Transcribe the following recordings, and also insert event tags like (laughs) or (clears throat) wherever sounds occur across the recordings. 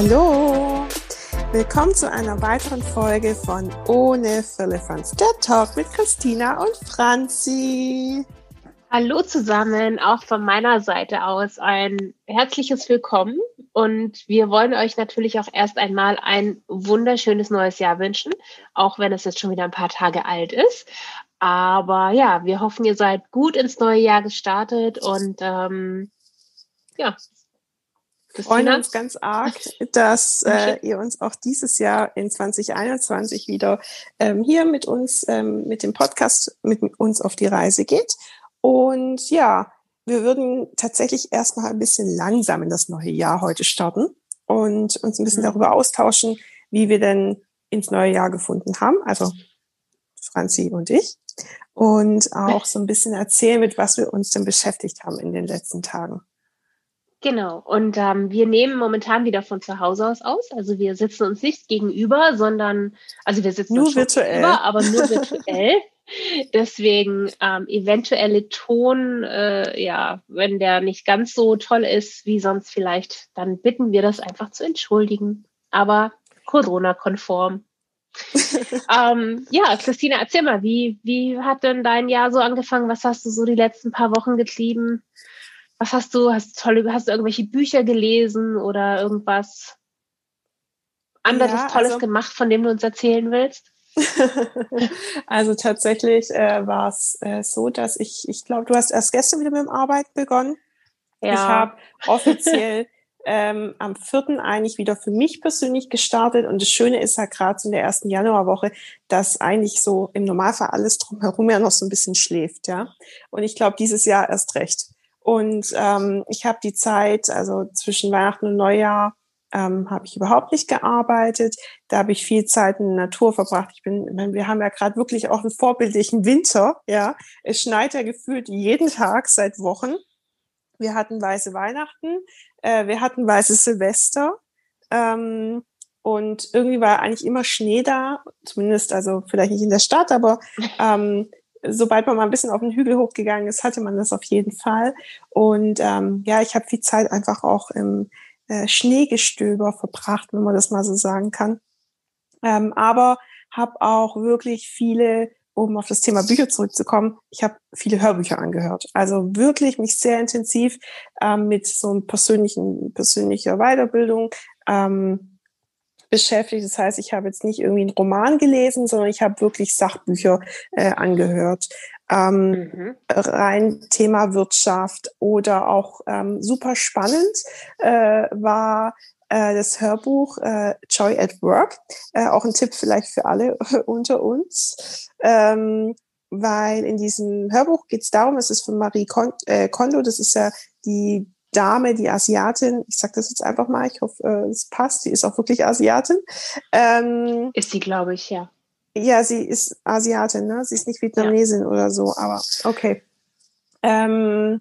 Hallo! Willkommen zu einer weiteren Folge von Ohne Firlefanz, der Talk mit Christina und Franzi. Hallo zusammen, auch von meiner Seite aus ein herzliches Willkommen und wir wollen euch natürlich auch erst einmal ein wunderschönes neues Jahr wünschen, auch wenn es jetzt schon wieder ein paar Tage alt ist. Aber ja, wir hoffen, ihr seid gut ins neue Jahr gestartet und ähm, ja, wir freuen uns ganz arg, (laughs) dass äh, ihr uns auch dieses Jahr in 2021 wieder ähm, hier mit uns, ähm, mit dem Podcast, mit uns auf die Reise geht. Und ja, wir würden tatsächlich erstmal ein bisschen langsam in das neue Jahr heute starten und uns ein bisschen mhm. darüber austauschen, wie wir denn ins neue Jahr gefunden haben. Also Franzi und ich. Und auch (laughs) so ein bisschen erzählen, mit was wir uns denn beschäftigt haben in den letzten Tagen. Genau. Und ähm, wir nehmen momentan wieder von zu Hause aus aus. Also wir sitzen uns nicht gegenüber, sondern, also wir sitzen nur virtuell, gegenüber, aber nur (laughs) virtuell. Deswegen ähm, eventuelle Ton, äh, ja, wenn der nicht ganz so toll ist wie sonst vielleicht, dann bitten wir das einfach zu entschuldigen. Aber Corona-konform. (laughs) ähm, ja, Christina, erzähl mal, wie, wie hat denn dein Jahr so angefangen? Was hast du so die letzten paar Wochen getrieben? Was hast du? Hast du tolle, hast du irgendwelche Bücher gelesen oder irgendwas anderes ja, Tolles also, gemacht, von dem du uns erzählen willst? (laughs) also tatsächlich äh, war es äh, so, dass ich, ich glaube, du hast erst gestern wieder mit dem Arbeiten begonnen. Ja. Ich habe offiziell (laughs) ähm, am 4. eigentlich wieder für mich persönlich gestartet. Und das Schöne ist ja gerade so in der ersten Januarwoche, dass eigentlich so im Normalfall alles drumherum ja noch so ein bisschen schläft, ja. Und ich glaube, dieses Jahr erst recht. Und ähm, ich habe die Zeit, also zwischen Weihnachten und Neujahr, ähm, habe ich überhaupt nicht gearbeitet. Da habe ich viel Zeit in der Natur verbracht. Ich bin, wir haben ja gerade wirklich auch einen vorbildlichen Winter. Ja, es schneit ja gefühlt jeden Tag seit Wochen. Wir hatten weiße Weihnachten, äh, wir hatten weiße Silvester. Ähm, und irgendwie war eigentlich immer Schnee da, zumindest also vielleicht nicht in der Stadt, aber ähm, sobald man mal ein bisschen auf den Hügel hochgegangen ist, hatte man das auf jeden Fall. Und ähm, ja, ich habe viel Zeit einfach auch im äh, Schneegestöber verbracht, wenn man das mal so sagen kann. Ähm, aber habe auch wirklich viele, um auf das Thema Bücher zurückzukommen, ich habe viele Hörbücher angehört. Also wirklich mich sehr intensiv ähm, mit so einem persönlichen, persönlicher Weiterbildung ähm, beschäftigt. Das heißt, ich habe jetzt nicht irgendwie einen Roman gelesen, sondern ich habe wirklich Sachbücher äh, angehört. Ähm, mhm. rein Thema Wirtschaft oder auch ähm, super spannend äh, war äh, das Hörbuch äh, Joy at Work. Äh, auch ein Tipp vielleicht für alle (laughs) unter uns. Ähm, weil in diesem Hörbuch geht es darum, es ist von Marie äh, Kondo, das ist ja die Dame, die Asiatin, ich sage das jetzt einfach mal, ich hoffe, äh, es passt, sie ist auch wirklich Asiatin. Ähm, ist sie, glaube ich, ja. Ja, sie ist Asiatin, ne? Sie ist nicht Vietnamesin ja. oder so, aber okay. Ähm,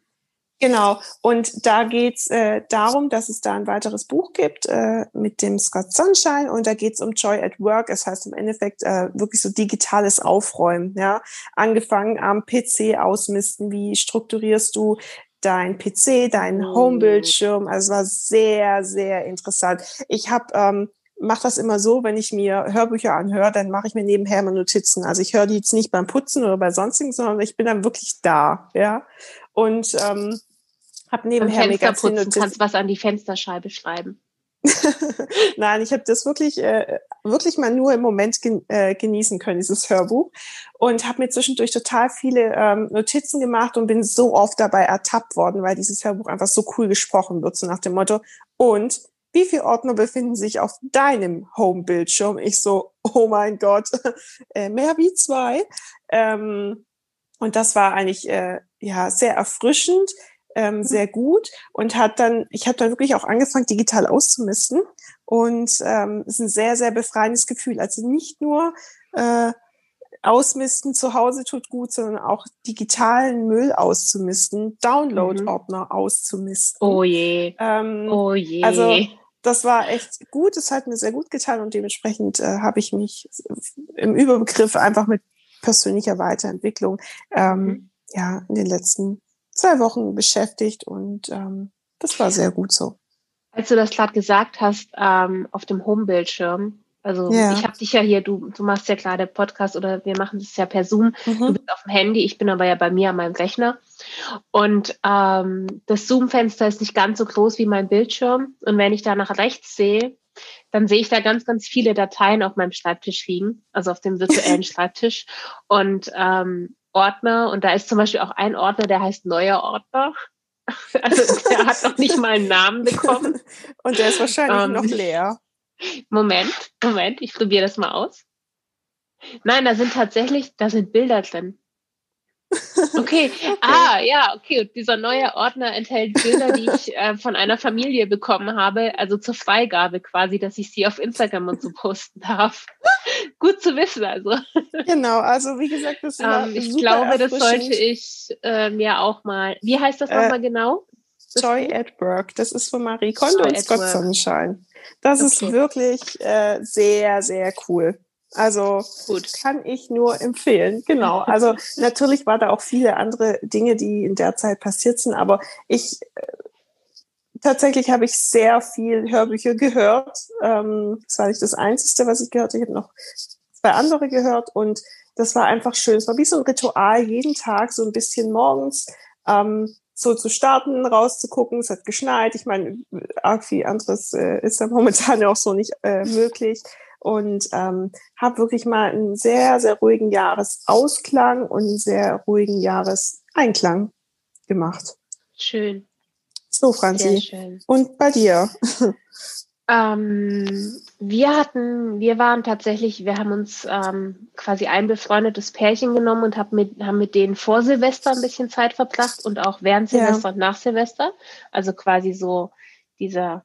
genau. Und da geht's äh, darum, dass es da ein weiteres Buch gibt äh, mit dem Scott Sunshine und da geht's um Joy at Work. Es das heißt im Endeffekt äh, wirklich so digitales Aufräumen, ja. Angefangen am PC ausmisten, wie strukturierst du dein PC, dein oh. Homebildschirm. Also es war sehr, sehr interessant. Ich habe ähm, mache das immer so, wenn ich mir Hörbücher anhöre, dann mache ich mir nebenher immer Notizen. Also ich höre die jetzt nicht beim Putzen oder bei sonstigen, sondern ich bin dann wirklich da, ja. Und ähm, habe nebenher viele Notizen. kannst was an die Fensterscheibe schreiben. (laughs) Nein, ich habe das wirklich, äh, wirklich mal nur im Moment gen äh, genießen können, dieses Hörbuch. Und habe mir zwischendurch total viele ähm, Notizen gemacht und bin so oft dabei ertappt worden, weil dieses Hörbuch einfach so cool gesprochen wird, so nach dem Motto. Und wie viele Ordner befinden sich auf deinem Home-Bildschirm? Ich so, oh mein Gott, (laughs) äh, mehr wie zwei. Ähm, und das war eigentlich äh, ja sehr erfrischend ähm, sehr gut und hat dann, ich habe dann wirklich auch angefangen, digital auszumisten. Und ähm, es ist ein sehr, sehr befreiendes Gefühl. Also nicht nur äh, Ausmisten zu Hause tut gut, sondern auch digitalen Müll auszumisten, Download-Ordner mhm. auszumisten. Oh je. Ähm, oh je. Also das war echt gut. Es hat mir sehr gut getan und dementsprechend äh, habe ich mich im Überbegriff einfach mit persönlicher Weiterentwicklung ähm, mhm. ja in den letzten zwei Wochen beschäftigt und ähm, das war sehr gut so. Als du das gerade gesagt hast, ähm, auf dem Home-Bildschirm, also ja. ich habe dich ja hier, du, du machst ja gerade Podcast oder wir machen das ja per Zoom. Mhm. Du bist auf dem Handy, ich bin aber ja bei mir an meinem Rechner. Und ähm, das Zoom-Fenster ist nicht ganz so groß wie mein Bildschirm. Und wenn ich da nach rechts sehe, dann sehe ich da ganz, ganz viele Dateien auf meinem Schreibtisch liegen, also auf dem virtuellen (laughs) Schreibtisch und ähm, Ordner. Und da ist zum Beispiel auch ein Ordner, der heißt neuer Ordner. (laughs) Also der hat noch nicht mal einen Namen bekommen. (laughs) Und der ist wahrscheinlich ähm, noch leer. Moment, Moment, ich probiere das mal aus. Nein, da sind tatsächlich, da sind Bilder drin. Okay. (laughs) ah, ja, okay. Und dieser neue Ordner enthält Bilder, die ich äh, von einer Familie bekommen habe, also zur Freigabe quasi, dass ich sie auf Instagram und so posten darf. (laughs) Gut zu wissen, also. Genau, also wie gesagt, das ist ähm, Ich glaube, das sollte ich äh, mir auch mal. Wie heißt das nochmal äh, genau? Joy at Work. Das ist von Marie Kondo Joy und Scott Sonnenschein. Das okay. ist wirklich äh, sehr, sehr cool. Also Gut. kann ich nur empfehlen. Genau. Also (laughs) natürlich war da auch viele andere Dinge, die in der Zeit passiert sind, aber ich äh, tatsächlich habe ich sehr viel Hörbücher gehört. Ähm, das war nicht das Einzige, was ich gehört habe. Ich habe noch zwei andere gehört und das war einfach schön. Es war wie so ein Ritual, jeden Tag so ein bisschen morgens ähm, so zu starten, rauszugucken. Es hat geschneit. Ich meine, arg viel anderes äh, ist ja momentan auch so nicht äh, möglich. Und ähm, habe wirklich mal einen sehr, sehr ruhigen Jahresausklang und einen sehr ruhigen Jahreseinklang gemacht. Schön. So, Franzi. Und bei dir? Ähm, wir hatten, wir waren tatsächlich, wir haben uns ähm, quasi ein befreundetes Pärchen genommen und haben mit, haben mit denen vor Silvester ein bisschen Zeit verbracht und auch während Silvester ja. und nach Silvester. Also quasi so dieser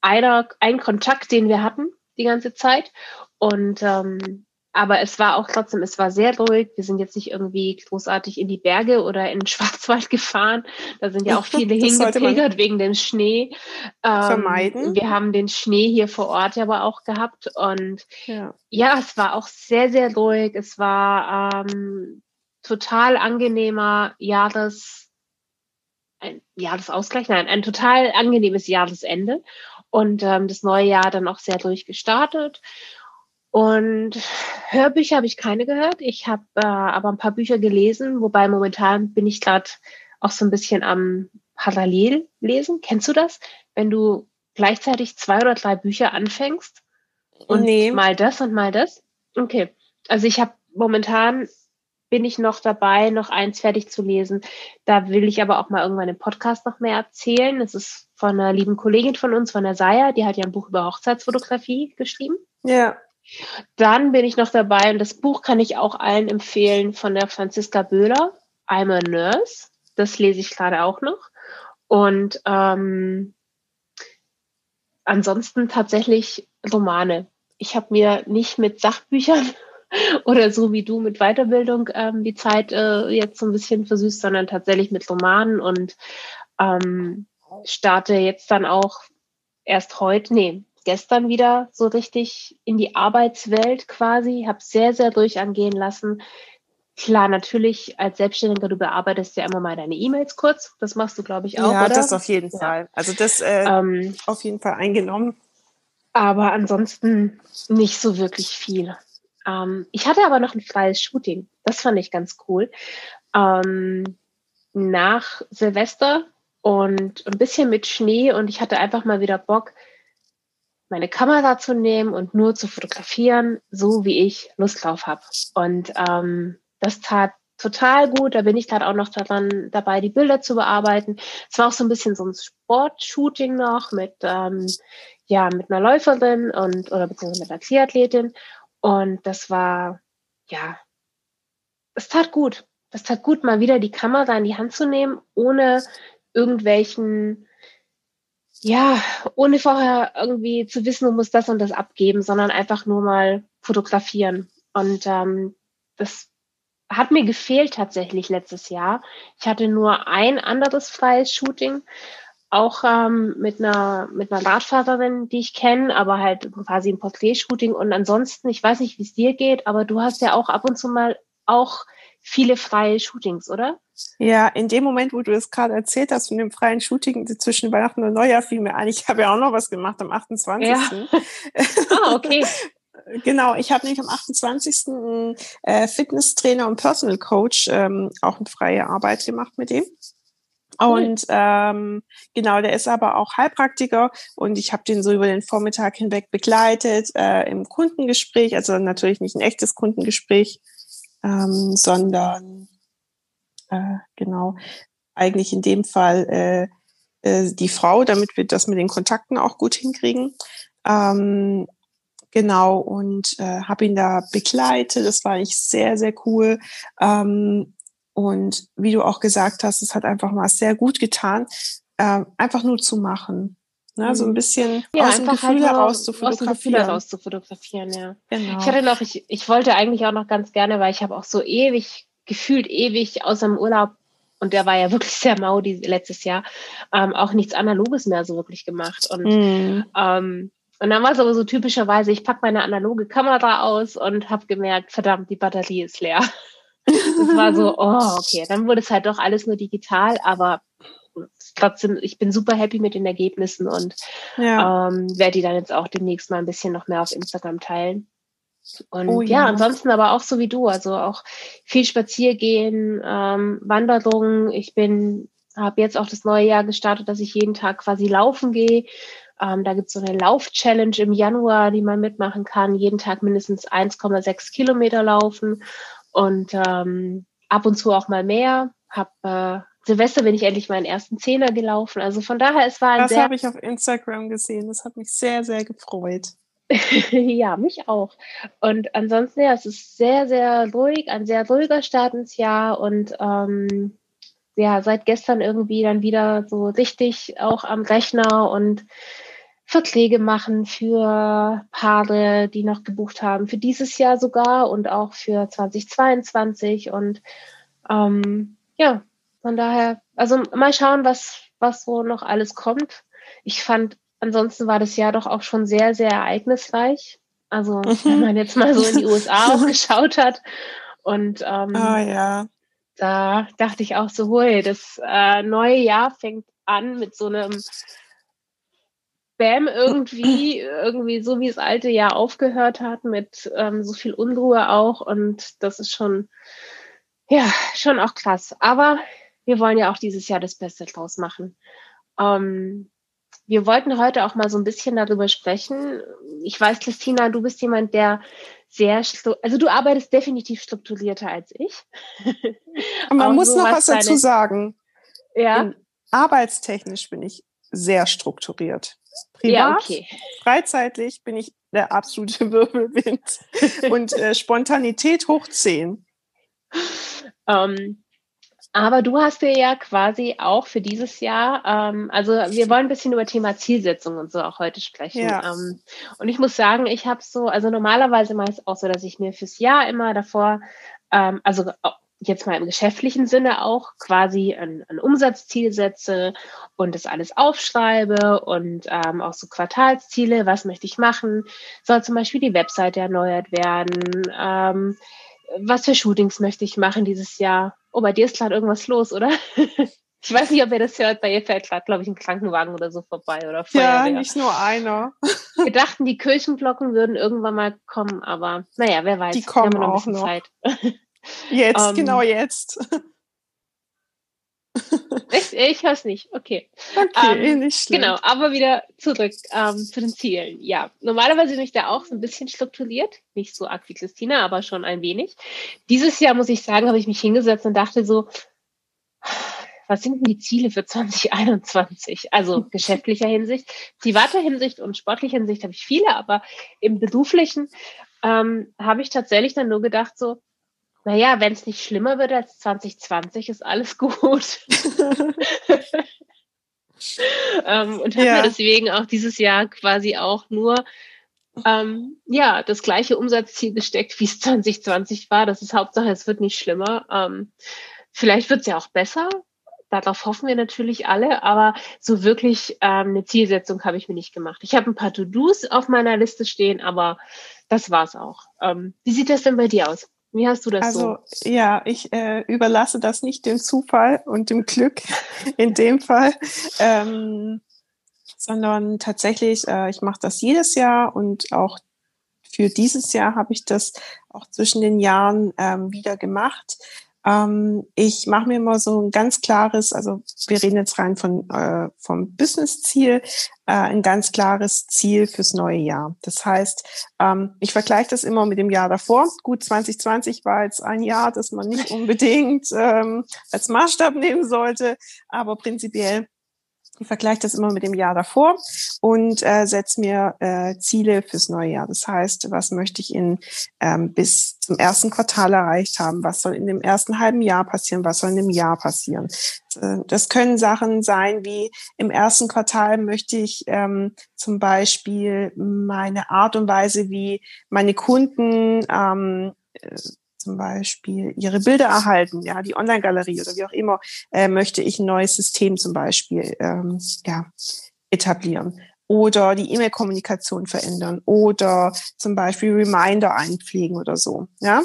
einer, ein Kontakt, den wir hatten die ganze Zeit. Und ähm, aber es war auch trotzdem, es war sehr ruhig. Wir sind jetzt nicht irgendwie großartig in die Berge oder in den (laughs) Schwarzwald gefahren. Da sind ja auch (laughs) viele hingepilgert wegen dem Schnee. Ähm, vermeiden. Wir haben den Schnee hier vor Ort aber auch gehabt. Und ja, ja es war auch sehr, sehr ruhig. Es war ähm, total angenehmer Jahres, ein Jahresausgleich, nein, ein total angenehmes Jahresende. Und ähm, das neue Jahr dann auch sehr durchgestartet. Und Hörbücher habe ich keine gehört. Ich habe äh, aber ein paar Bücher gelesen, wobei momentan bin ich gerade auch so ein bisschen am Parallel lesen. Kennst du das? Wenn du gleichzeitig zwei oder drei Bücher anfängst und nee. mal das und mal das? Okay. Also ich habe momentan bin ich noch dabei, noch eins fertig zu lesen. Da will ich aber auch mal irgendwann im Podcast noch mehr erzählen. Das ist von einer lieben Kollegin von uns, von der Saya, die hat ja ein Buch über Hochzeitsfotografie geschrieben. Ja. Dann bin ich noch dabei und das Buch kann ich auch allen empfehlen von der Franziska Böhler, I'm a Nurse. Das lese ich gerade auch noch. Und ähm, ansonsten tatsächlich Romane. Ich habe mir nicht mit Sachbüchern (laughs) oder so wie du mit Weiterbildung ähm, die Zeit äh, jetzt so ein bisschen versüßt, sondern tatsächlich mit Romanen und ähm, starte jetzt dann auch erst heute, nee, gestern wieder so richtig in die Arbeitswelt quasi, habe sehr, sehr durchangehen lassen. Klar, natürlich als Selbstständiger, du bearbeitest ja immer mal deine E-Mails kurz. Das machst du, glaube ich, auch. Ja, oder? das auf jeden ja. Fall. Also das äh, ähm, auf jeden Fall eingenommen. Aber ansonsten nicht so wirklich viel. Ähm, ich hatte aber noch ein freies Shooting. Das fand ich ganz cool. Ähm, nach Silvester und ein bisschen mit Schnee und ich hatte einfach mal wieder Bock, meine Kamera zu nehmen und nur zu fotografieren, so wie ich Lust drauf habe. Und ähm, das tat total gut. Da bin ich gerade auch noch daran dabei, die Bilder zu bearbeiten. Es war auch so ein bisschen so ein Sportshooting noch mit ähm, ja mit einer Läuferin und oder beziehungsweise mit einer Triathletin. Und das war ja, es tat gut. Es tat gut, mal wieder die Kamera in die Hand zu nehmen, ohne irgendwelchen ja, ohne vorher irgendwie zu wissen, du musst das und das abgeben, sondern einfach nur mal fotografieren. Und ähm, das hat mir gefehlt tatsächlich letztes Jahr. Ich hatte nur ein anderes freies Shooting, auch ähm, mit einer mit einer Radfahrerin, die ich kenne, aber halt quasi ein Portrait-Shooting. Und ansonsten, ich weiß nicht, wie es dir geht, aber du hast ja auch ab und zu mal auch viele freie Shootings, oder? Ja, in dem Moment, wo du es gerade erzählt hast von dem freien Shooting zwischen Weihnachten und Neujahr, fiel mir ein, ich habe ja auch noch was gemacht am 28. Ja. (laughs) ah, okay. Genau, ich habe nämlich am 28. einen äh, Fitnesstrainer und Personal Coach ähm, auch eine freie Arbeit gemacht mit dem. Und ähm, genau, der ist aber auch Heilpraktiker und ich habe den so über den Vormittag hinweg begleitet äh, im Kundengespräch, also natürlich nicht ein echtes Kundengespräch, ähm, sondern äh, genau eigentlich in dem Fall äh, äh, die Frau, damit wir das mit den Kontakten auch gut hinkriegen. Ähm, genau und äh, habe ihn da begleitet. Das war eigentlich sehr sehr cool. Ähm, und wie du auch gesagt hast, es hat einfach mal sehr gut getan, äh, einfach nur zu machen. Ne, so ein mhm. bisschen ja, aus dem Gefühl halt heraus zu fotografieren. Aus dem Gefühl heraus zu fotografieren, ja. Genau. Ich hatte noch, ich, ich wollte eigentlich auch noch ganz gerne, weil ich habe auch so ewig, gefühlt ewig aus dem Urlaub, und der war ja wirklich sehr mau die, letztes Jahr, ähm, auch nichts Analoges mehr so wirklich gemacht. Und, mm. ähm, und dann war es aber so typischerweise, ich packe meine analoge Kamera aus und habe gemerkt, verdammt, die Batterie ist leer. Das war so, (laughs) oh, okay, dann wurde es halt doch alles nur digital, aber trotzdem, ich bin super happy mit den Ergebnissen und ja. ähm, werde die dann jetzt auch demnächst mal ein bisschen noch mehr auf Instagram teilen. Und oh, ja. ja. ansonsten aber auch so wie du, also auch viel Spaziergehen, ähm, Wanderungen. Ich bin, habe jetzt auch das neue Jahr gestartet, dass ich jeden Tag quasi laufen gehe. Ähm, da gibt es so eine Lauf-Challenge im Januar, die man mitmachen kann. Jeden Tag mindestens 1,6 Kilometer laufen und ähm, ab und zu auch mal mehr. Hab äh, Silvester bin ich endlich meinen ersten Zehner gelaufen. Also von daher, es war ein Das habe ich auf Instagram gesehen. Das hat mich sehr, sehr gefreut. (laughs) ja, mich auch. Und ansonsten, ja, es ist sehr, sehr ruhig, ein sehr ruhiger Start ins Jahr und ähm, ja, seit gestern irgendwie dann wieder so richtig auch am Rechner und Verträge machen für Paare, die noch gebucht haben, für dieses Jahr sogar und auch für 2022. Und ähm, ja, von daher, also mal schauen, was, was so noch alles kommt. Ich fand, ansonsten war das Jahr doch auch schon sehr, sehr ereignisreich. Also, wenn man jetzt mal so in die USA auch (laughs) geschaut hat. Und ähm, oh, ja. da dachte ich auch so, hui, das äh, neue Jahr fängt an mit so einem Bam irgendwie, irgendwie so wie das alte Jahr aufgehört hat, mit ähm, so viel Unruhe auch. Und das ist schon, ja, schon auch krass. Aber wir wollen ja auch dieses Jahr das Beste draus machen. Ähm, wir wollten heute auch mal so ein bisschen darüber sprechen. Ich weiß, Christina, du bist jemand, der sehr, also du arbeitest definitiv strukturierter als ich. (laughs) Man muss so, noch was dazu deine, sagen. Ja. In, arbeitstechnisch bin ich sehr strukturiert. Privat, ja, okay. freizeitlich bin ich der absolute (laughs) Wirbelwind und äh, Spontanität hoch 10. Ähm, aber du hast dir ja quasi auch für dieses Jahr, ähm, also wir wollen ein bisschen über Thema Zielsetzung und so auch heute sprechen. Ja. Ähm, und ich muss sagen, ich habe so, also normalerweise mache ich es auch so, dass ich mir fürs Jahr immer davor, ähm, also jetzt mal im geschäftlichen Sinne auch quasi ein, ein Umsatzziel setze und das alles aufschreibe und ähm, auch so Quartalsziele, was möchte ich machen, soll zum Beispiel die Webseite erneuert werden, ähm, was für Shootings möchte ich machen dieses Jahr. Oh, bei dir ist gerade irgendwas los, oder? (laughs) Ich weiß nicht, ob ihr das hört, bei ihr fährt gerade, glaube ich, ein Krankenwagen oder so vorbei oder Feuerwehr. Ja, nicht nur einer. (laughs) Wir dachten, die Kirchenglocken würden irgendwann mal kommen, aber naja, wer weiß. Die kommen Wir haben noch ein bisschen noch. Zeit. (laughs) Jetzt, ähm, genau jetzt. (laughs) ich ich höre es nicht. Okay. Okay, ähm, nicht schlimm. Genau, aber wieder zurück ähm, zu den Zielen. Ja, normalerweise bin ich da auch so ein bisschen strukturiert. Nicht so arg wie Christina, aber schon ein wenig. Dieses Jahr, muss ich sagen, habe ich mich hingesetzt und dachte so, was sind denn die Ziele für 2021? Also (laughs) geschäftlicher Hinsicht, privater Hinsicht und sportlicher Hinsicht habe ich viele, aber im beruflichen ähm, habe ich tatsächlich dann nur gedacht so, naja, wenn es nicht schlimmer wird als 2020, ist alles (laughs) gut. (laughs) ähm, und habe ja. deswegen auch dieses Jahr quasi auch nur ähm, ja, das gleiche Umsatzziel gesteckt, wie es 2020 war. Das ist Hauptsache, es wird nicht schlimmer. Ähm, vielleicht wird es ja auch besser. Darauf hoffen wir natürlich alle, aber so wirklich ähm, eine Zielsetzung habe ich mir nicht gemacht. Ich habe ein paar To-Dos auf meiner Liste stehen, aber das war's auch. Ähm, wie sieht das denn bei dir aus? Wie hast du das also, so? ja, ich äh, überlasse das nicht dem Zufall und dem Glück (laughs) in dem Fall, ähm, sondern tatsächlich, äh, ich mache das jedes Jahr und auch für dieses Jahr habe ich das auch zwischen den Jahren ähm, wieder gemacht. Ähm, ich mache mir immer so ein ganz klares, also wir reden jetzt rein von äh, vom Business-Ziel, äh, ein ganz klares Ziel fürs neue Jahr. Das heißt, ähm, ich vergleiche das immer mit dem Jahr davor. Gut, 2020 war jetzt ein Jahr, das man nicht (laughs) unbedingt ähm, als Maßstab nehmen sollte, aber prinzipiell ich vergleiche das immer mit dem Jahr davor und äh, setze mir äh, Ziele fürs neue Jahr. Das heißt, was möchte ich in ähm, bis zum ersten Quartal erreicht haben? Was soll in dem ersten halben Jahr passieren? Was soll in dem Jahr passieren? Äh, das können Sachen sein wie im ersten Quartal möchte ich ähm, zum Beispiel meine Art und Weise, wie meine Kunden ähm, äh, zum Beispiel ihre Bilder erhalten, ja, die Online-Galerie oder wie auch immer, äh, möchte ich ein neues System zum Beispiel ähm, ja, etablieren oder die E-Mail-Kommunikation verändern oder zum Beispiel Reminder einpflegen oder so, ja.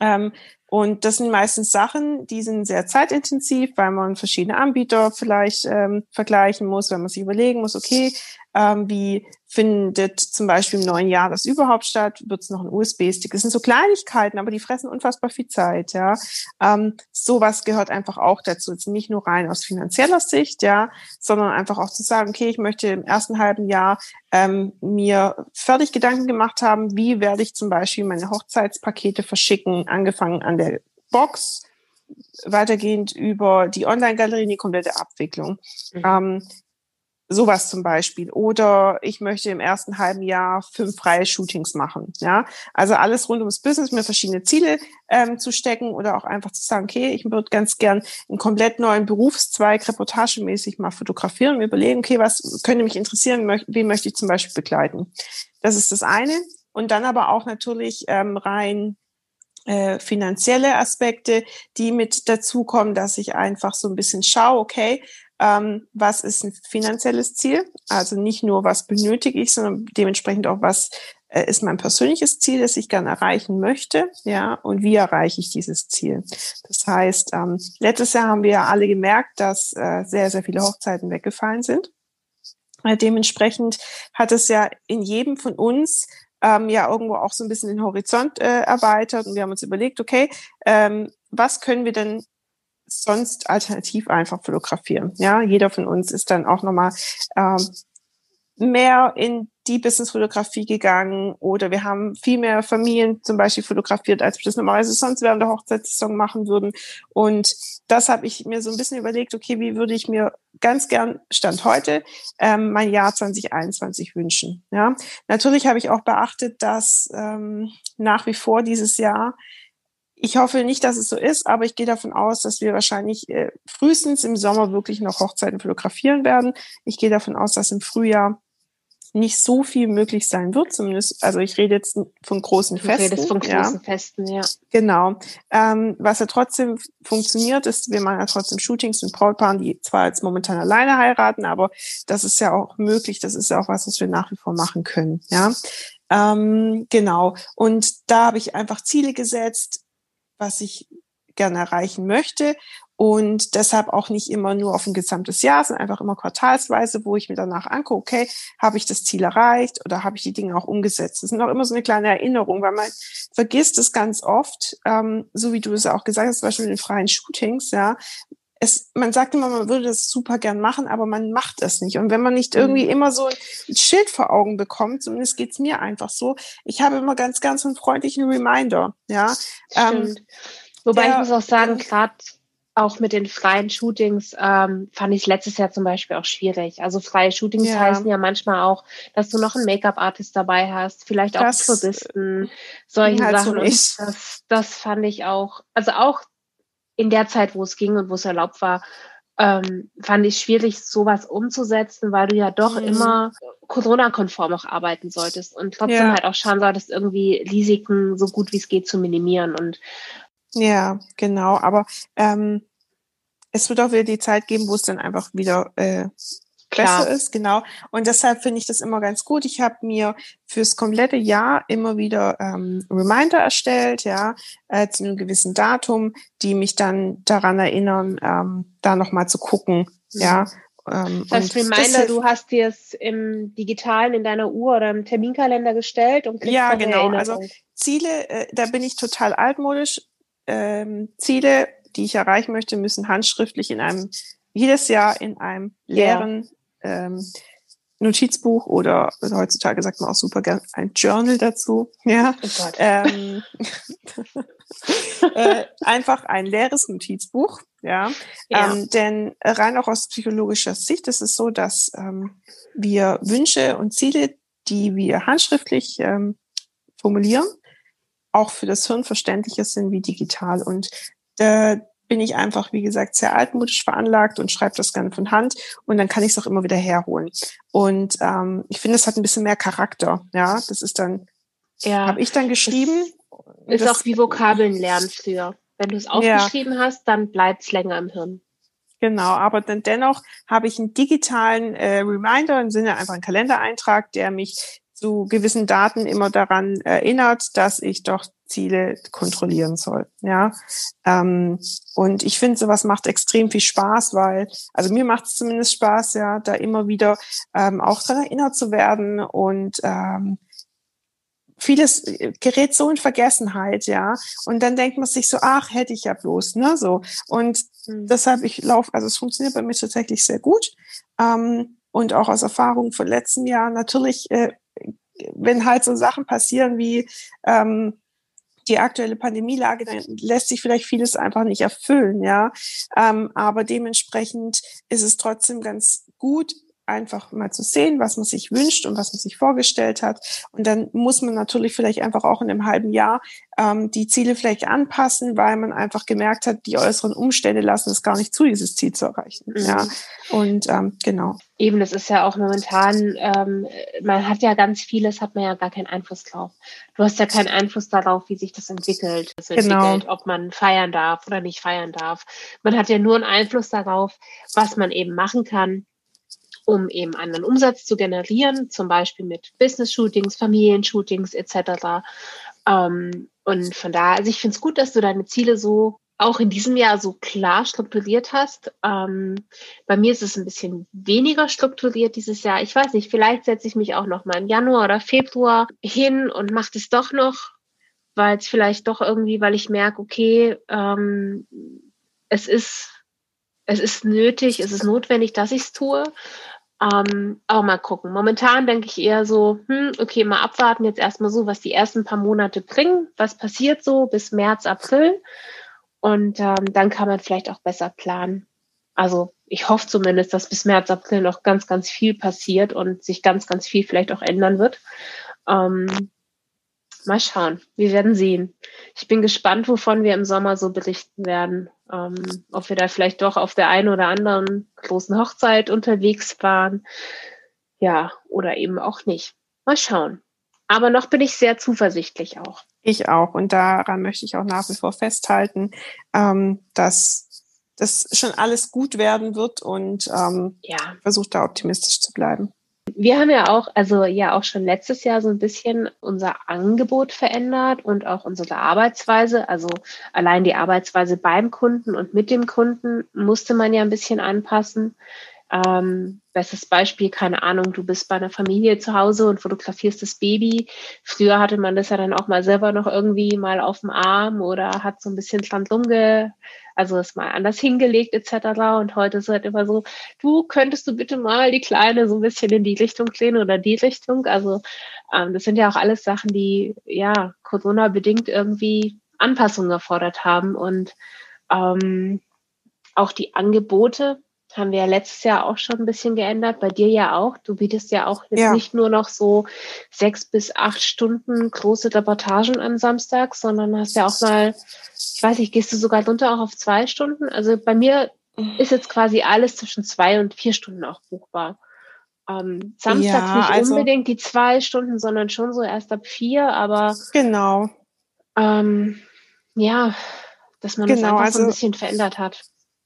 Ähm, und das sind meistens Sachen, die sind sehr zeitintensiv, weil man verschiedene Anbieter vielleicht ähm, vergleichen muss, wenn man sich überlegen muss, okay, ähm, wie findet zum Beispiel im neuen Jahr das überhaupt statt? Wird es noch ein USB-Stick? Das sind so Kleinigkeiten, aber die fressen unfassbar viel Zeit, ja. Ähm, sowas gehört einfach auch dazu. Jetzt nicht nur rein aus finanzieller Sicht, ja, sondern einfach auch zu sagen, okay, ich möchte im ersten halben Jahr ähm, mir fertig Gedanken gemacht haben, wie werde ich zum Beispiel meine Hochzeitspakete verschicken, angefangen an der Box, weitergehend über die Online-Galerie, die komplette Abwicklung. Mhm. Ähm, Sowas zum Beispiel. Oder ich möchte im ersten halben Jahr fünf freie Shootings machen. Ja, also alles rund ums Business, mir verschiedene Ziele ähm, zu stecken oder auch einfach zu sagen, okay, ich würde ganz gern einen komplett neuen Berufszweig reportagemäßig mal fotografieren und überlegen, okay, was könnte mich interessieren, wen möchte ich zum Beispiel begleiten. Das ist das eine. Und dann aber auch natürlich ähm, rein äh, finanzielle Aspekte, die mit dazukommen, dass ich einfach so ein bisschen schaue, okay, ähm, was ist ein finanzielles Ziel? Also nicht nur, was benötige ich, sondern dementsprechend auch, was äh, ist mein persönliches Ziel, das ich gerne erreichen möchte, ja, und wie erreiche ich dieses Ziel? Das heißt, ähm, letztes Jahr haben wir ja alle gemerkt, dass äh, sehr, sehr viele Hochzeiten weggefallen sind. Äh, dementsprechend hat es ja in jedem von uns ähm, ja irgendwo auch so ein bisschen den Horizont äh, erweitert und wir haben uns überlegt, okay, ähm, was können wir denn sonst alternativ einfach fotografieren. Ja, jeder von uns ist dann auch nochmal ähm, mehr in die Business-Fotografie gegangen oder wir haben viel mehr Familien zum Beispiel fotografiert, als wir das normalerweise sonst während der Hochzeitssaison machen würden. Und das habe ich mir so ein bisschen überlegt, okay, wie würde ich mir ganz gern Stand heute ähm, mein Jahr 2021 wünschen. Ja, natürlich habe ich auch beachtet, dass ähm, nach wie vor dieses Jahr ich hoffe nicht, dass es so ist, aber ich gehe davon aus, dass wir wahrscheinlich äh, frühestens im Sommer wirklich noch Hochzeiten fotografieren werden. Ich gehe davon aus, dass im Frühjahr nicht so viel möglich sein wird, zumindest, also ich rede jetzt von großen Festen. Du redest von großen ja. Festen, ja. Genau. Ähm, was ja trotzdem funktioniert, ist, wir machen ja trotzdem Shootings mit Brautpaaren, die zwar jetzt momentan alleine heiraten, aber das ist ja auch möglich, das ist ja auch was, was wir nach wie vor machen können, ja. Ähm, genau. Und da habe ich einfach Ziele gesetzt, was ich gerne erreichen möchte und deshalb auch nicht immer nur auf ein gesamtes Jahr, sondern einfach immer quartalsweise, wo ich mir danach angucke, okay, habe ich das Ziel erreicht oder habe ich die Dinge auch umgesetzt? Das ist auch immer so eine kleine Erinnerung, weil man vergisst es ganz oft, ähm, so wie du es auch gesagt hast, zum Beispiel in den freien Shootings, ja, es, man sagt immer, man würde das super gern machen, aber man macht es nicht. Und wenn man nicht irgendwie mhm. immer so ein Schild vor Augen bekommt, zumindest geht's mir einfach so, ich habe immer ganz, ganz einen freundlichen Reminder. Ja. Ähm, Wobei der, ich muss auch sagen, gerade auch mit den freien Shootings ähm, fand ich letztes Jahr zum Beispiel auch schwierig. Also freie Shootings ja. heißen ja manchmal auch, dass du noch einen Make-up-Artist dabei hast, vielleicht auch das, Floristen, solche halt Sachen. So das, das fand ich auch, also auch in der Zeit, wo es ging und wo es erlaubt war, ähm, fand ich schwierig, sowas umzusetzen, weil du ja doch mhm. immer Corona-konform auch arbeiten solltest und trotzdem ja. halt auch schauen solltest, irgendwie Risiken so gut wie es geht zu minimieren. Und ja, genau. Aber ähm, es wird auch wieder die Zeit geben, wo es dann einfach wieder äh, Klar. besser ist, genau. Und deshalb finde ich das immer ganz gut. Ich habe mir fürs komplette Jahr immer wieder ähm, Reminder erstellt, ja, äh, zu einem gewissen Datum, die mich dann daran erinnern, ähm, da nochmal zu gucken, mhm. ja. Ähm, das heißt, Reminder, das, du hast dir es im Digitalen in deiner Uhr oder im Terminkalender gestellt und kriegst Ja, genau. Also Ziele, äh, da bin ich total altmodisch. Ähm, Ziele, die ich erreichen möchte, müssen handschriftlich in einem jedes Jahr in einem leeren. Ähm, Notizbuch oder also heutzutage sagt man auch super gern ein Journal dazu. (laughs) Ja. Oh ähm, (laughs) äh, einfach ein leeres Notizbuch. Ja. ja. Ähm, denn rein auch aus psychologischer Sicht ist es so, dass ähm, wir Wünsche und Ziele, die wir handschriftlich ähm, formulieren, auch für das Hirn verständlicher sind wie digital. Und äh, bin ich einfach, wie gesagt, sehr altmodisch veranlagt und schreibe das gerne von Hand und dann kann ich es auch immer wieder herholen. Und ähm, ich finde, es hat ein bisschen mehr Charakter. Ja, das ist dann, ja, habe ich dann geschrieben. Ist das, auch wie Vokabeln lernen früher. Wenn du es aufgeschrieben ja. hast, dann bleibt es länger im Hirn. Genau, aber dann dennoch habe ich einen digitalen äh, Reminder im Sinne einfach einen Kalendereintrag, der mich zu gewissen Daten immer daran erinnert, dass ich doch Ziele kontrollieren soll. Ja, ähm, und ich finde, sowas macht extrem viel Spaß, weil, also mir macht es zumindest Spaß, ja, da immer wieder ähm, auch daran erinnert zu werden und ähm, vieles gerät so in Vergessenheit, ja. Und dann denkt man sich so, ach, hätte ich ja bloß, ne, so. Und mhm. deshalb, ich laufe, also es funktioniert bei mir tatsächlich sehr gut. Ähm, und auch aus Erfahrung von letzten Jahren natürlich, äh, wenn halt so Sachen passieren wie ähm, die aktuelle Pandemielage, dann lässt sich vielleicht vieles einfach nicht erfüllen, ja. Ähm, aber dementsprechend ist es trotzdem ganz gut, einfach mal zu sehen, was man sich wünscht und was man sich vorgestellt hat. Und dann muss man natürlich vielleicht einfach auch in einem halben Jahr ähm, die Ziele vielleicht anpassen, weil man einfach gemerkt hat, die äußeren Umstände lassen es gar nicht zu, dieses Ziel zu erreichen. Mhm. Ja, und ähm, genau. Eben, das ist ja auch momentan, ähm, man hat ja ganz vieles, hat man ja gar keinen Einfluss drauf. Du hast ja keinen Einfluss darauf, wie sich das entwickelt. Das genau. entwickelt, ob man feiern darf oder nicht feiern darf. Man hat ja nur einen Einfluss darauf, was man eben machen kann um eben anderen Umsatz zu generieren, zum Beispiel mit Business-Shootings, Familienshootings etc. Ähm, und von daher, also ich finde es gut, dass du deine Ziele so auch in diesem Jahr so klar strukturiert hast. Ähm, bei mir ist es ein bisschen weniger strukturiert dieses Jahr. Ich weiß nicht, vielleicht setze ich mich auch noch mal im Januar oder Februar hin und mache das doch noch, weil es vielleicht doch irgendwie, weil ich merke, okay, ähm, es ist es ist nötig, es ist notwendig, dass ich es tue. Ähm, aber mal gucken. Momentan denke ich eher so, hm, okay, mal abwarten, jetzt erstmal so, was die ersten paar Monate bringen, was passiert so bis März, April. Und ähm, dann kann man vielleicht auch besser planen. Also ich hoffe zumindest, dass bis März, April noch ganz, ganz viel passiert und sich ganz, ganz viel vielleicht auch ändern wird. Ähm, mal schauen. Wir werden sehen. Ich bin gespannt, wovon wir im Sommer so berichten werden ähm, ob wir da vielleicht doch auf der einen oder anderen großen Hochzeit unterwegs waren. Ja, oder eben auch nicht. Mal schauen. Aber noch bin ich sehr zuversichtlich auch. Ich auch. Und daran möchte ich auch nach wie vor festhalten, ähm, dass das schon alles gut werden wird und ähm, ja. versucht da optimistisch zu bleiben. Wir haben ja auch, also ja auch schon letztes Jahr so ein bisschen unser Angebot verändert und auch unsere Arbeitsweise. Also allein die Arbeitsweise beim Kunden und mit dem Kunden musste man ja ein bisschen anpassen. Ähm, bestes Beispiel, keine Ahnung, du bist bei einer Familie zu Hause und fotografierst das Baby. Früher hatte man das ja dann auch mal selber noch irgendwie mal auf dem Arm oder hat so ein bisschen dran rumge, also es mal anders hingelegt etc. Und heute ist halt immer so, du könntest du bitte mal die Kleine so ein bisschen in die Richtung drehen oder die Richtung. Also ähm, das sind ja auch alles Sachen, die ja Corona bedingt irgendwie Anpassungen erfordert haben und ähm, auch die Angebote haben wir ja letztes Jahr auch schon ein bisschen geändert. Bei dir ja auch. Du bietest ja auch jetzt ja. nicht nur noch so sechs bis acht Stunden große Reportagen am Samstag, sondern hast ja auch mal, ich weiß nicht, gehst du sogar runter auch auf zwei Stunden? Also bei mir ist jetzt quasi alles zwischen zwei und vier Stunden auch buchbar. Ähm, Samstags ja, nicht also, unbedingt die zwei Stunden, sondern schon so erst ab vier, aber genau. Ähm, ja, dass man genau, das einfach also, so ein bisschen verändert hat.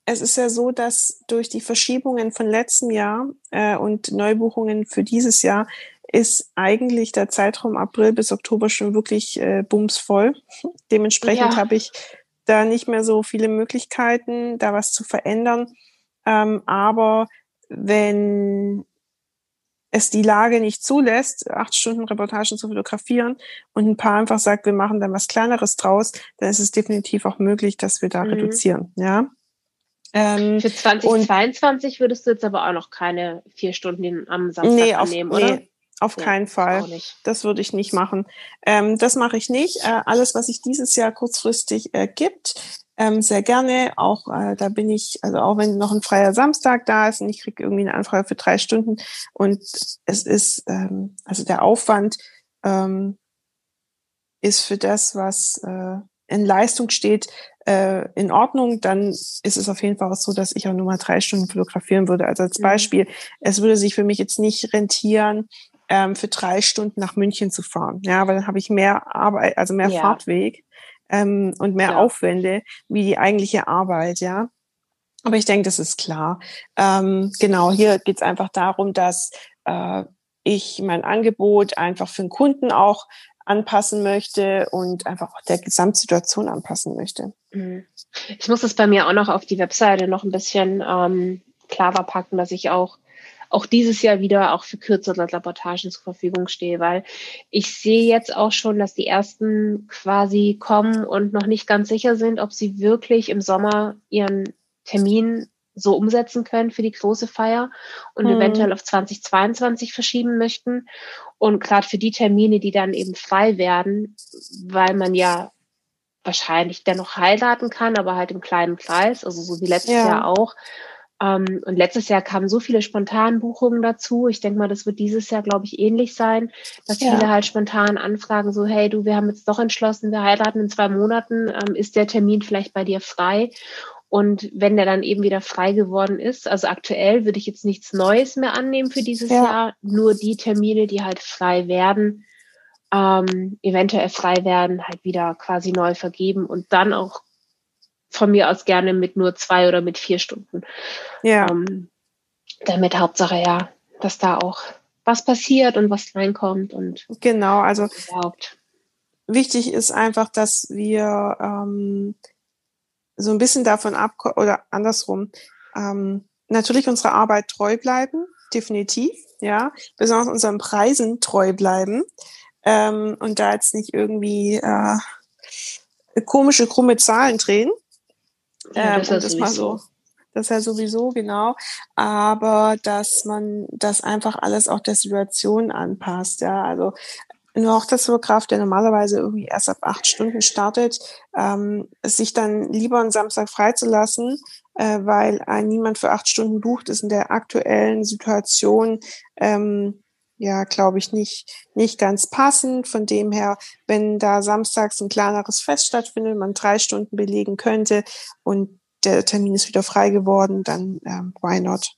Es ist ja so, dass durch die Verschiebungen von letztem Jahr äh, und Neubuchungen für dieses Jahr ist eigentlich der Zeitraum April bis Oktober schon wirklich äh, bumsvoll. Dementsprechend ja. habe ich da nicht mehr so viele Möglichkeiten, da was zu verändern. Ähm, aber wenn es die Lage nicht zulässt, acht Stunden Reportagen zu fotografieren und ein paar einfach sagt, wir machen dann was Kleineres draus, dann ist es definitiv auch möglich, dass wir da mhm. reduzieren. Ja. Ähm, Für 2022 würdest du jetzt aber auch noch keine vier Stunden am Samstag nee, auf, nehmen, oder? Nee, auf nee, keinen Fall. Das würde ich nicht machen. Ähm, das mache ich nicht. Äh, alles, was sich dieses Jahr kurzfristig ergibt, ähm, sehr gerne. Auch äh, da bin ich, also auch wenn noch ein freier Samstag da ist und ich kriege irgendwie eine Anfrage für drei Stunden und es ist, ähm, also der Aufwand ähm, ist für das, was äh, in Leistung steht, äh, in Ordnung, dann ist es auf jeden Fall auch so, dass ich auch nur mal drei Stunden fotografieren würde. Also als mhm. Beispiel, es würde sich für mich jetzt nicht rentieren, ähm, für drei Stunden nach München zu fahren. Ja, weil dann habe ich mehr Arbeit, also mehr ja. Fahrtweg ähm, und mehr ja. Aufwände wie die eigentliche Arbeit, ja. Aber ich denke, das ist klar. Ähm, genau, hier geht es einfach darum, dass äh, ich mein Angebot einfach für den Kunden auch anpassen möchte und einfach auch der Gesamtsituation anpassen möchte. Mhm. Ich muss es bei mir auch noch auf die Webseite noch ein bisschen ähm, klarer packen, dass ich auch auch dieses Jahr wieder auch für kürzere Reportagen zur Verfügung stehe, weil ich sehe jetzt auch schon, dass die ersten quasi kommen und noch nicht ganz sicher sind, ob sie wirklich im Sommer ihren Termin so umsetzen können für die große Feier und hm. eventuell auf 2022 verschieben möchten. Und gerade für die Termine, die dann eben frei werden, weil man ja wahrscheinlich dennoch heiraten kann, aber halt im kleinen Kreis, also so wie letztes ja. Jahr auch. Ähm, und letztes Jahr kamen so viele Spontanbuchungen dazu. Ich denke mal, das wird dieses Jahr, glaube ich, ähnlich sein, dass ja. viele halt spontan anfragen, so, hey, du, wir haben jetzt doch entschlossen, wir heiraten in zwei Monaten, ähm, ist der Termin vielleicht bei dir frei? Und wenn der dann eben wieder frei geworden ist, also aktuell würde ich jetzt nichts Neues mehr annehmen für dieses ja. Jahr, nur die Termine, die halt frei werden, ähm, eventuell frei werden, halt wieder quasi neu vergeben und dann auch von mir aus gerne mit nur zwei oder mit vier Stunden. Ja. Ähm, damit Hauptsache ja, dass da auch was passiert und was reinkommt und genau, also überhaupt. Wichtig ist einfach, dass wir ähm, so ein bisschen davon ab oder andersrum ähm, natürlich unserer Arbeit treu bleiben, definitiv, ja, besonders unseren Preisen treu bleiben ähm, und da jetzt nicht irgendwie äh, komische krumme Zahlen drehen. Ja, ähm, das, das mal so. Das ist ja sowieso, genau. Aber dass man das einfach alles auch der Situation anpasst, ja. Also eine Hochzeitsfotograf, der normalerweise irgendwie erst ab acht Stunden startet, ähm, sich dann lieber einen Samstag freizulassen, äh, weil ein niemand für acht Stunden bucht, ist in der aktuellen Situation ähm, ja, glaube ich, nicht, nicht ganz passend. Von dem her, wenn da samstags ein kleineres Fest stattfindet, man drei Stunden belegen könnte und der Termin ist wieder frei geworden, dann ähm, why not?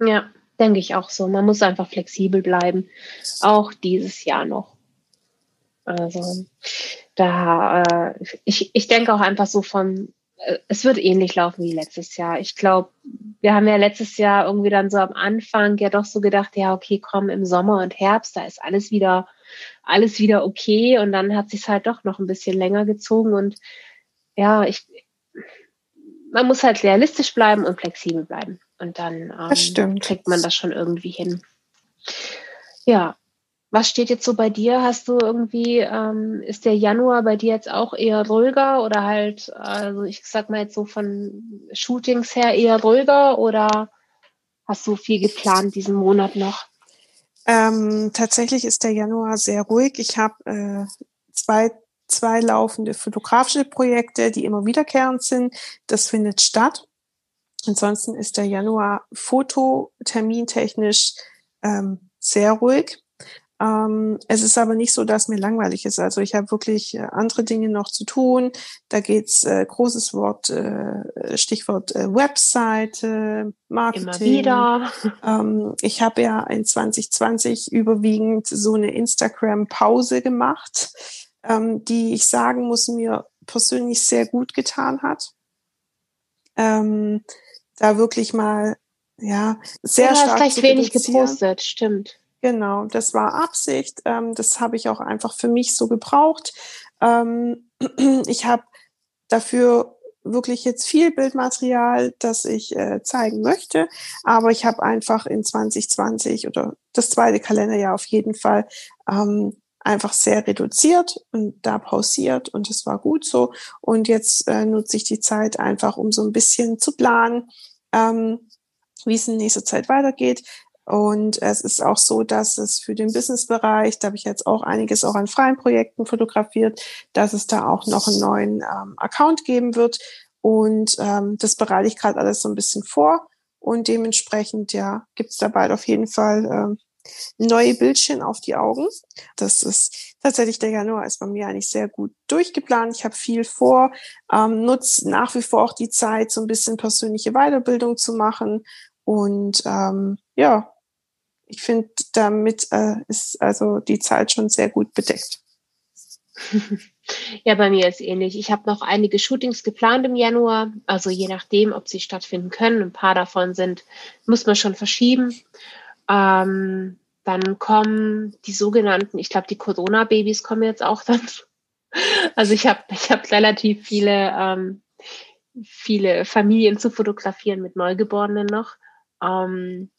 Ja, denke ich auch so. Man muss einfach flexibel bleiben, auch dieses Jahr noch. Also da, äh, ich, ich denke auch einfach so von, äh, es wird ähnlich laufen wie letztes Jahr. Ich glaube, wir haben ja letztes Jahr irgendwie dann so am Anfang ja doch so gedacht, ja, okay, komm, im Sommer und Herbst, da ist alles wieder, alles wieder okay. Und dann hat sich halt doch noch ein bisschen länger gezogen. Und ja, ich, man muss halt realistisch bleiben und flexibel bleiben. Und dann ähm, kriegt man das schon irgendwie hin. Ja, was steht jetzt so bei dir? Hast du irgendwie, ähm, ist der Januar bei dir jetzt auch eher ruhiger oder halt, also ich sag mal jetzt so von Shootings her eher ruhiger oder hast du viel geplant diesen Monat noch? Ähm, tatsächlich ist der Januar sehr ruhig. Ich habe äh, zwei, zwei laufende fotografische Projekte, die immer wiederkehrend sind. Das findet statt. Ansonsten ist der Januar fototermintechnisch ähm, sehr ruhig. Ähm, es ist aber nicht so, dass mir langweilig ist. Also ich habe wirklich äh, andere Dinge noch zu tun. Da geht's äh, großes Wort, äh, Stichwort äh, Webseite, Marketing. Immer wieder. Ähm, ich habe ja in 2020 überwiegend so eine Instagram-Pause gemacht, ähm, die ich sagen muss, mir persönlich sehr gut getan hat. ähm, da wirklich mal ja sehr ja, stark vielleicht wenig gepostet, stimmt. Genau, das war Absicht. Ähm, das habe ich auch einfach für mich so gebraucht. Ähm, (clears throat) ich habe dafür wirklich jetzt viel Bildmaterial, das ich äh, zeigen möchte, aber ich habe einfach in 2020 oder das zweite Kalenderjahr auf jeden Fall ähm, einfach sehr reduziert und da pausiert und es war gut so. Und jetzt äh, nutze ich die Zeit einfach, um so ein bisschen zu planen, ähm, wie es in nächster Zeit weitergeht. Und es ist auch so, dass es für den Businessbereich, da habe ich jetzt auch einiges auch an freien Projekten fotografiert, dass es da auch noch einen neuen ähm, Account geben wird. Und ähm, das bereite ich gerade alles so ein bisschen vor. Und dementsprechend, ja, gibt es da bald auf jeden Fall ähm, neue Bildchen auf die Augen. Das ist tatsächlich der Januar ist bei mir eigentlich sehr gut durchgeplant. Ich habe viel vor, ähm, nutze nach wie vor auch die Zeit, so ein bisschen persönliche Weiterbildung zu machen. Und ähm, ja, ich finde, damit äh, ist also die Zeit schon sehr gut bedeckt. (laughs) Ja, bei mir ist ähnlich. Ich habe noch einige Shootings geplant im Januar, also je nachdem, ob sie stattfinden können. Ein paar davon sind, muss man schon verschieben. Ähm, dann kommen die sogenannten, ich glaube, die Corona-Babys kommen jetzt auch dann. (laughs) Also ich habe ich hab relativ viele, ähm, viele Familien zu fotografieren mit Neugeborenen noch. Ähm,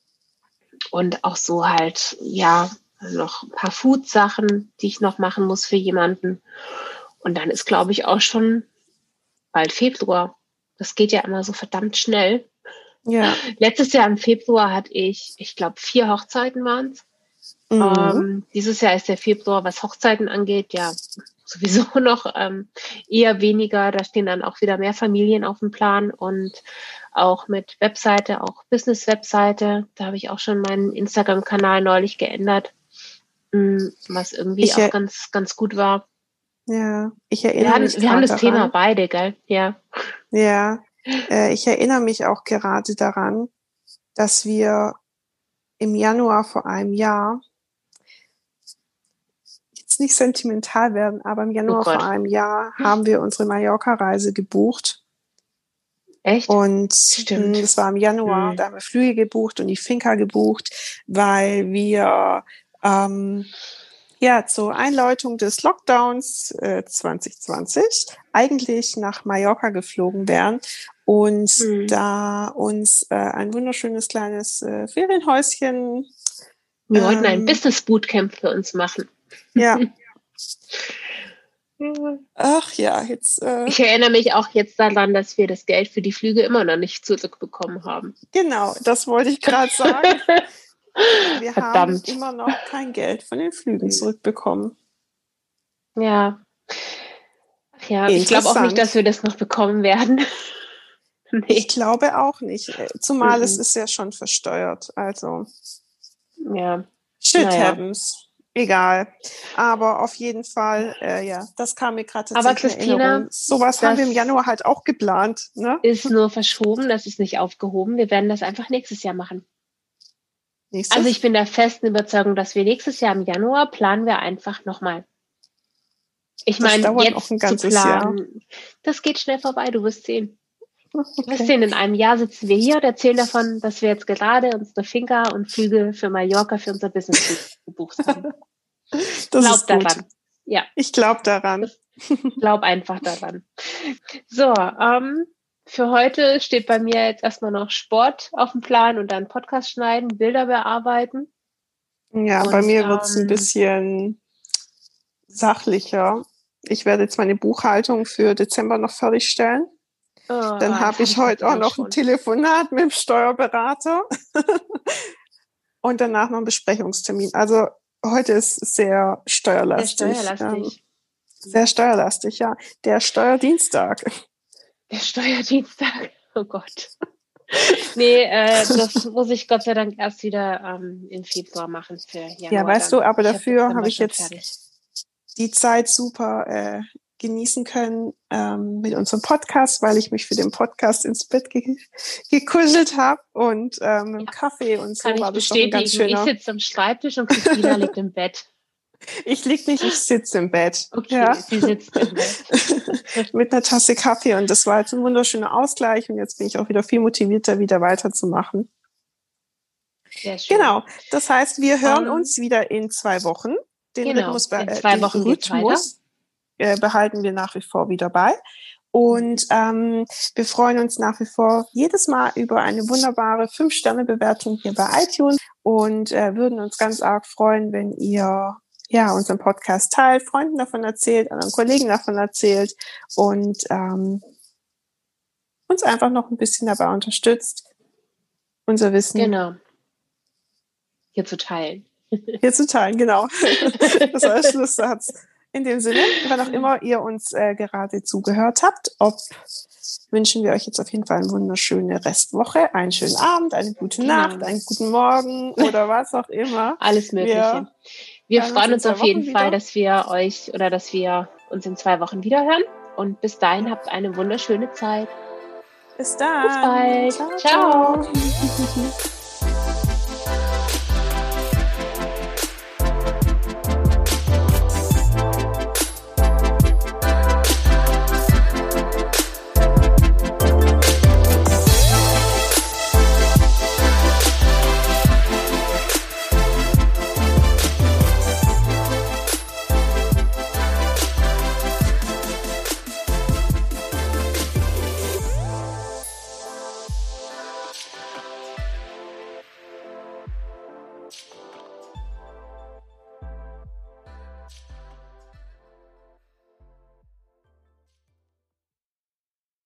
und auch so halt, ja, noch ein paar Food-Sachen, die ich noch machen muss für jemanden. Und dann ist, glaube ich, auch schon bald Februar. Das geht ja immer so verdammt schnell. Ja. Letztes Jahr im Februar hatte ich, ich glaube, vier Hochzeiten waren es. Mhm. Ähm, dieses Jahr ist der Februar, was Hochzeiten angeht, ja sowieso (laughs) noch ähm, eher weniger. Da stehen dann auch wieder mehr Familien auf dem Plan und auch mit Webseite, auch Business-Webseite. Da habe ich auch schon meinen Instagram-Kanal neulich geändert, mm, was irgendwie ich auch ganz, ganz gut war. Ja, ich erinnere wir haben, mich. Wir haben das daran. Thema beide, gell? Ja. Ja, äh, ich erinnere mich auch gerade daran, dass wir im Januar vor einem Jahr jetzt nicht sentimental werden, aber im Januar oh vor einem Jahr haben wir unsere Mallorca-Reise gebucht. Echt? Und Stimmt. das war im Januar, mhm. da haben wir Flüge gebucht und die Finca gebucht, weil wir ähm, ja zur Einleitung des Lockdowns äh, 2020 eigentlich nach Mallorca geflogen wären und mhm. da uns äh, ein wunderschönes kleines äh, Ferienhäuschen. Wir ähm, wollten ein ähm, Business Bootcamp für uns machen. Ja. (laughs) Ach ja, jetzt. Äh, ich erinnere mich auch jetzt daran, dass wir das Geld für die Flüge immer noch nicht zurückbekommen haben. Genau, das wollte ich gerade sagen. (laughs) wir Verdammt. haben immer noch kein Geld von den Flügen zurückbekommen. Ja. Ach ja, ich glaube auch nicht, dass wir das noch bekommen werden. (laughs) nee. Ich glaube auch nicht. Zumal mhm. es ist ja schon versteuert. Also. Ja. Shit naja. happens egal. Aber auf jeden Fall, äh, ja, das kam mir gerade Aber Christina, sowas haben wir im Januar halt auch geplant. Ne? Ist nur verschoben, das ist nicht aufgehoben. Wir werden das einfach nächstes Jahr machen. Nächstes? Also ich bin der festen Überzeugung, dass wir nächstes Jahr im Januar planen wir einfach nochmal. Ich meine, jetzt zu planen, Jahr. das geht schnell vorbei, du wirst sehen. Okay. Wir sehen, in einem Jahr sitzen wir hier und erzählen davon, dass wir jetzt gerade unsere Finca und Flüge für Mallorca für unser Business (laughs) gebucht haben. Das glaub daran. Ja. Ich glaube daran. glaub einfach daran. So, ähm, für heute steht bei mir jetzt erstmal noch Sport auf dem Plan und dann Podcast schneiden, Bilder bearbeiten. Ja, und, bei mir wird es ähm, ein bisschen sachlicher. Ich werde jetzt meine Buchhaltung für Dezember noch fertigstellen. Oh, Dann habe ich heute auch noch schon. ein Telefonat mit dem Steuerberater (laughs) und danach noch einen Besprechungstermin. Also heute ist sehr steuerlastig. Sehr steuerlastig. Ähm, sehr steuerlastig, ja. Der Steuerdienstag. Der Steuerdienstag, (laughs) oh Gott. nee, äh, das (laughs) muss ich Gott sei Dank erst wieder ähm, im Februar machen für Januar. Ja, weißt du, aber dafür habe ich jetzt fertig. die Zeit super äh, genießen können ähm, mit unserem Podcast, weil ich mich für den Podcast ins Bett ge gekuschelt habe und ähm, ja. Kaffee und so Kann war das doch ein ganz schöner. Ich sitze am Schreibtisch und Christina liegt im Bett. Ich liege nicht, ich sitze im Bett. Okay, ja. sie sitzt im Bett. (laughs) Mit einer Tasse Kaffee und das war jetzt ein wunderschöner Ausgleich und jetzt bin ich auch wieder viel motivierter, wieder weiterzumachen. Sehr schön. Genau, das heißt, wir hören um, uns wieder in zwei Wochen. Den genau, Rhythmus, in zwei Wochen Rhythmus äh, behalten wir nach wie vor wieder bei. Und ähm, wir freuen uns nach wie vor jedes Mal über eine wunderbare 5-Sterne-Bewertung hier bei iTunes und äh, würden uns ganz arg freuen, wenn ihr ja unseren Podcast teilt, Freunden davon erzählt, anderen Kollegen davon erzählt und ähm, uns einfach noch ein bisschen dabei unterstützt, unser Wissen genau. hier zu teilen. (laughs) Hier zu teilen, genau. (laughs) Das war der Schlusssatz. In dem Sinne, wann auch immer ihr uns äh, gerade zugehört habt, ob wünschen wir euch jetzt auf jeden Fall eine wunderschöne Restwoche, einen schönen Abend, eine gute genau. Nacht, einen guten Morgen oder was auch immer. Alles Mögliche. Wir, wir freuen uns auf jeden Fall, dass wir euch oder dass wir uns in zwei Wochen wiederhören. Und bis dahin habt eine wunderschöne Zeit. Bis dann. Bis bald. ciao. ciao. ciao. (laughs)